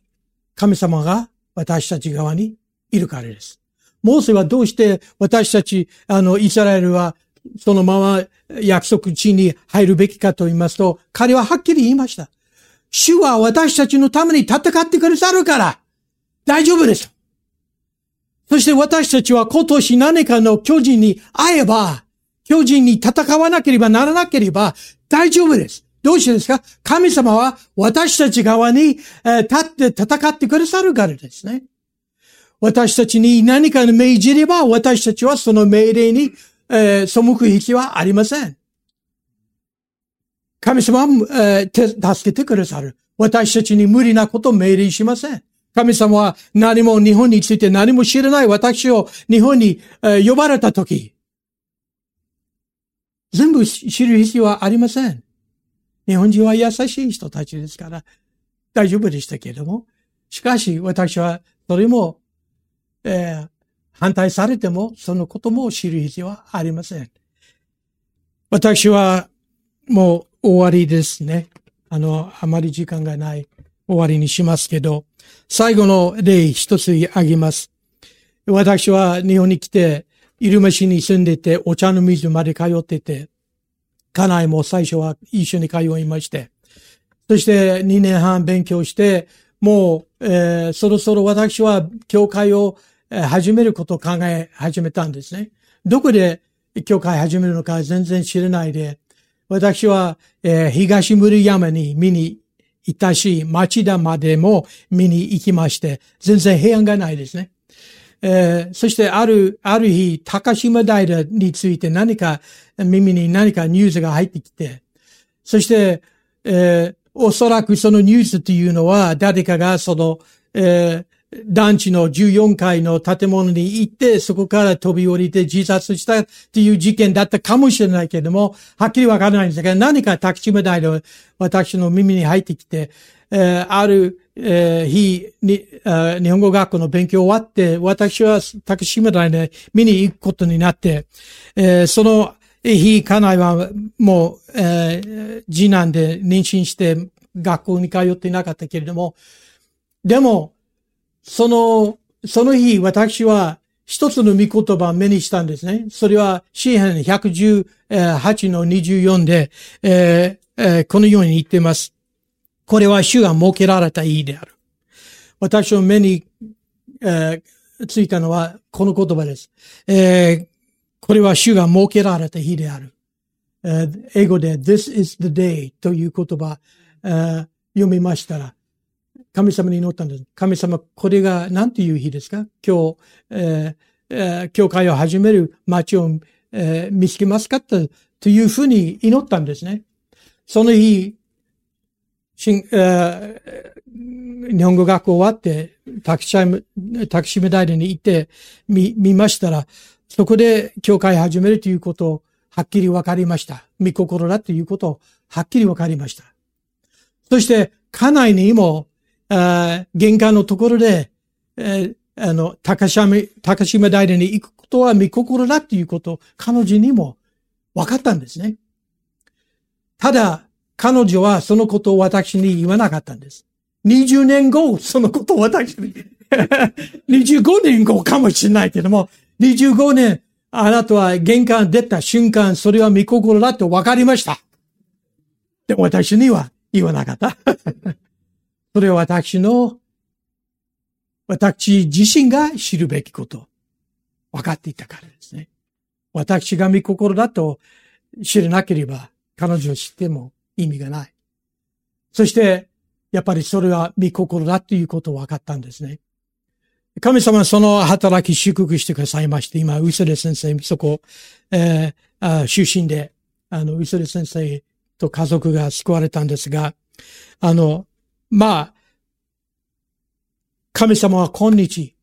神様が私たち側にいるからです。モーセはどうして私たち、あの、イスラエルはそのまま約束地に入るべきかと言いますと、彼ははっきり言いました。主は私たちのために戦ってくださるから、大丈夫です。そして私たちは今年何かの巨人に会えば、巨人に戦わなければならなければ大丈夫です。どうしてですか？神様は私たち側に、え立って戦ってくださるからですね。私たちに何かの命じれば私たちはその命令に、え、背く必要はありません。神様は、え、助けてくださる。私たちに無理なことを命令しません。神様は何も日本について何も知らない私を日本に、呼ばれたとき、全部知る必要はありません。日本人は優しい人たちですから大丈夫でしたけれども、しかし私はそれも、えー、反対されてもそのことも知る必要はありません。私はもう終わりですね。あの、あまり時間がない終わりにしますけど、最後の例一つ挙げます。私は日本に来て、入間市に住んでて、お茶の水まで通ってて、家内も最初は一緒に通いまして、そして2年半勉強して、もう、えー、そろそろ私は教会を始めることを考え始めたんですね。どこで教会始めるのか全然知らないで、私は、えー、東森山に見にいたし、町田までも見に行きまして、全然平安がないですね。えー、そしてある、ある日、高島平について何か、耳に何かニュースが入ってきて、そして、えー、おそらくそのニュースというのは、誰かがその、えー、団地の14階の建物に行って、そこから飛び降りて自殺したっていう事件だったかもしれないけれども、はっきりわからないんですが、何か高島平私の耳に入ってきて、えー、あるえー、日に、日本語学校の勉強終わって、私は竹島大で見に行くことになって、えー、その日、家内はもう、えー、次男で妊娠して学校に通っていなかったけれども、でも、その、その日、私は一つの御言葉を目にしたんですね。それは、詩篇118の24で、えーえー、このように言っています。これは主が設けられた意である。私の目に、えー、ついたのはこの言葉です。えー、これは主が設けられた日である。えー、英語で This is the day という言葉、えー、読みましたら、神様に祈ったんです。神様、これが何ていう日ですか？今日、えーえ、教会を始める街を、えー、見つけますか？というふうに祈ったんですね。その日、しんえー、日本語学校終わって、タクシー、タクシーメダイに行って見、見ましたら、そこで教会始めるということをはっきり分かりました。見心だということをはっきり分かりました。そして、家内にも、あ玄関のところで、えー、あの、高島、高島平に行くことは見心だということを彼女にも分かったんですね。ただ、彼女はそのことを私に言わなかったんです。20年後、そのことを私に 25年後かもしれないけども、25年、あなたは玄関出た瞬間、それは見心だと分かりました。で、私には言わなかった。それは私の、私自身が知るべきこと、分かっていたからですね。私が見心だと知らなければ、彼女を知っても意味がない。そして、やっぱりそれは見心だということを分かったんですね。神様はその働き祝福してくださいまして、今、ウスレ先生、そこ、えー、出身で、あの、ウスレ先生と家族が救われたんですが、あの、まあ、神様は今日、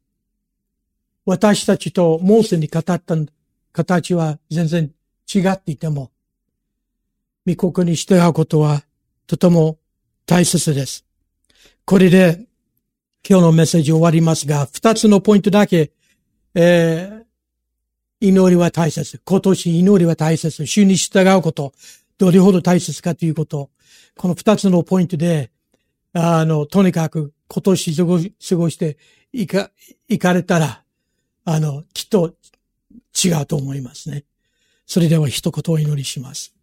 私たちとモーセに語った形は全然違っていても、御国に従うことはとても大切です。これで今日のメッセージ終わりますが、二つのポイントだけ、えー、祈りは大切。今年祈りは大切。主に従うこと。どれほど大切かということ。この二つのポイントで、あの、とにかく今年過ご過ごしていか、行かれたら、あの、きっと違うと思いますね。それでは一言お祈りします。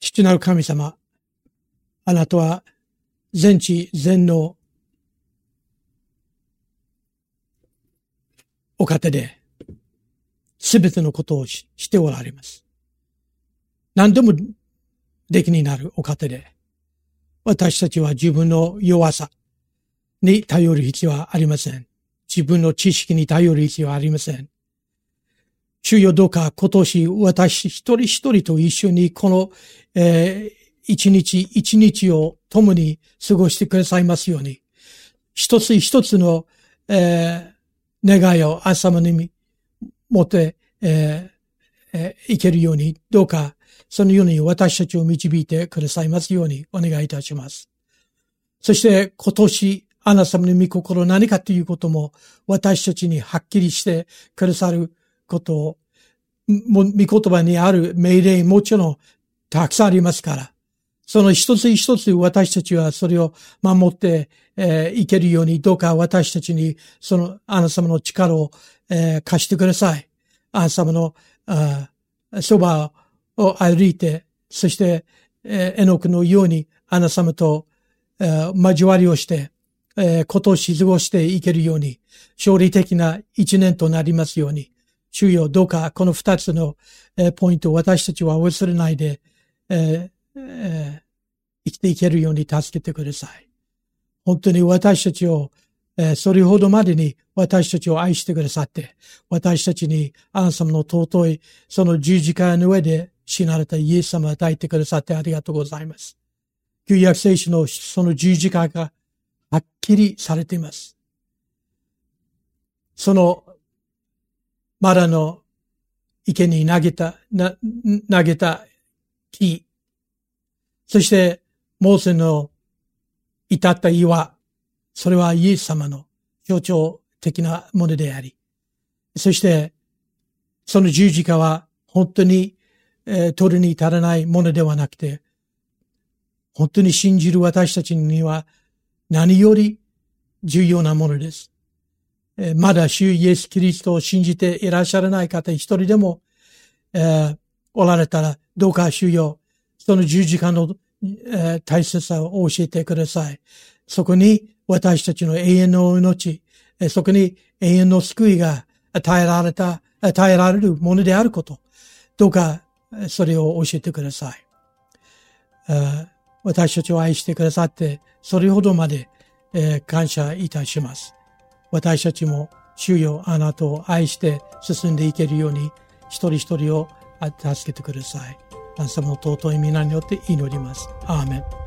父なる神様、あなたは全知全能お方で、すべてのことをしておられます。何でもできになるお方で、私たちは自分の弱さに頼る必要はありません。自分の知識に頼る必要はありません。主よどうか今年私一人一人と一緒にこの、えー、一日一日を共に過ごしてくださいますように、一つ一つの、えー、願いを朝まで持って、えーえー、いけるように、どうかそのように私たちを導いてくださいますようにお願いいたします。そして今年、あなた様の御心何かということも私たちにはっきりしてくださることを、御言葉にある命令もちろんたくさんありますから、その一つ一つ私たちはそれを守って、えー、いけるように、どうか私たちにそのあなた様の力を、えー、貸してください。あなた様のそばを歩いて、そして、えー、エノクのようにあなた様と、えー、交わりをして、えー、今年過ごしていけるように、勝利的な一年となりますように、主よ、どうかこの二つの、えー、ポイントを私たちは忘れないで、えーえー、生きていけるように助けてください。本当に私たちを、えー、それほどまでに私たちを愛してくださって、私たちにアンサムの尊い、その十字架の上で死なれたイエス様を与えてくださってありがとうございます。旧約聖書のその十字架がはっきりされています。そのマラの池に投げた、投げた木、そしてモーセの至った岩、それはイエス様の象徴的なものであり、そしてその十字架は本当に、えー、取るに足らないものではなくて、本当に信じる私たちには何より重要なものです。えまだ主イエス・キリストを信じていらっしゃらない方一人でも、えー、おられたら、どうか主よ、その十字架の、えー、大切さを教えてください。そこに私たちの永遠の命、そこに永遠の救いが与えられた、与えられるものであること、どうかそれを教えてください。私たちを愛してくださって、それほどまで、感謝いたします。私たちも主よあなたを愛して進んでいけるように、一人一人を助けてください。あなたの尊い皆によって祈ります。アーメン。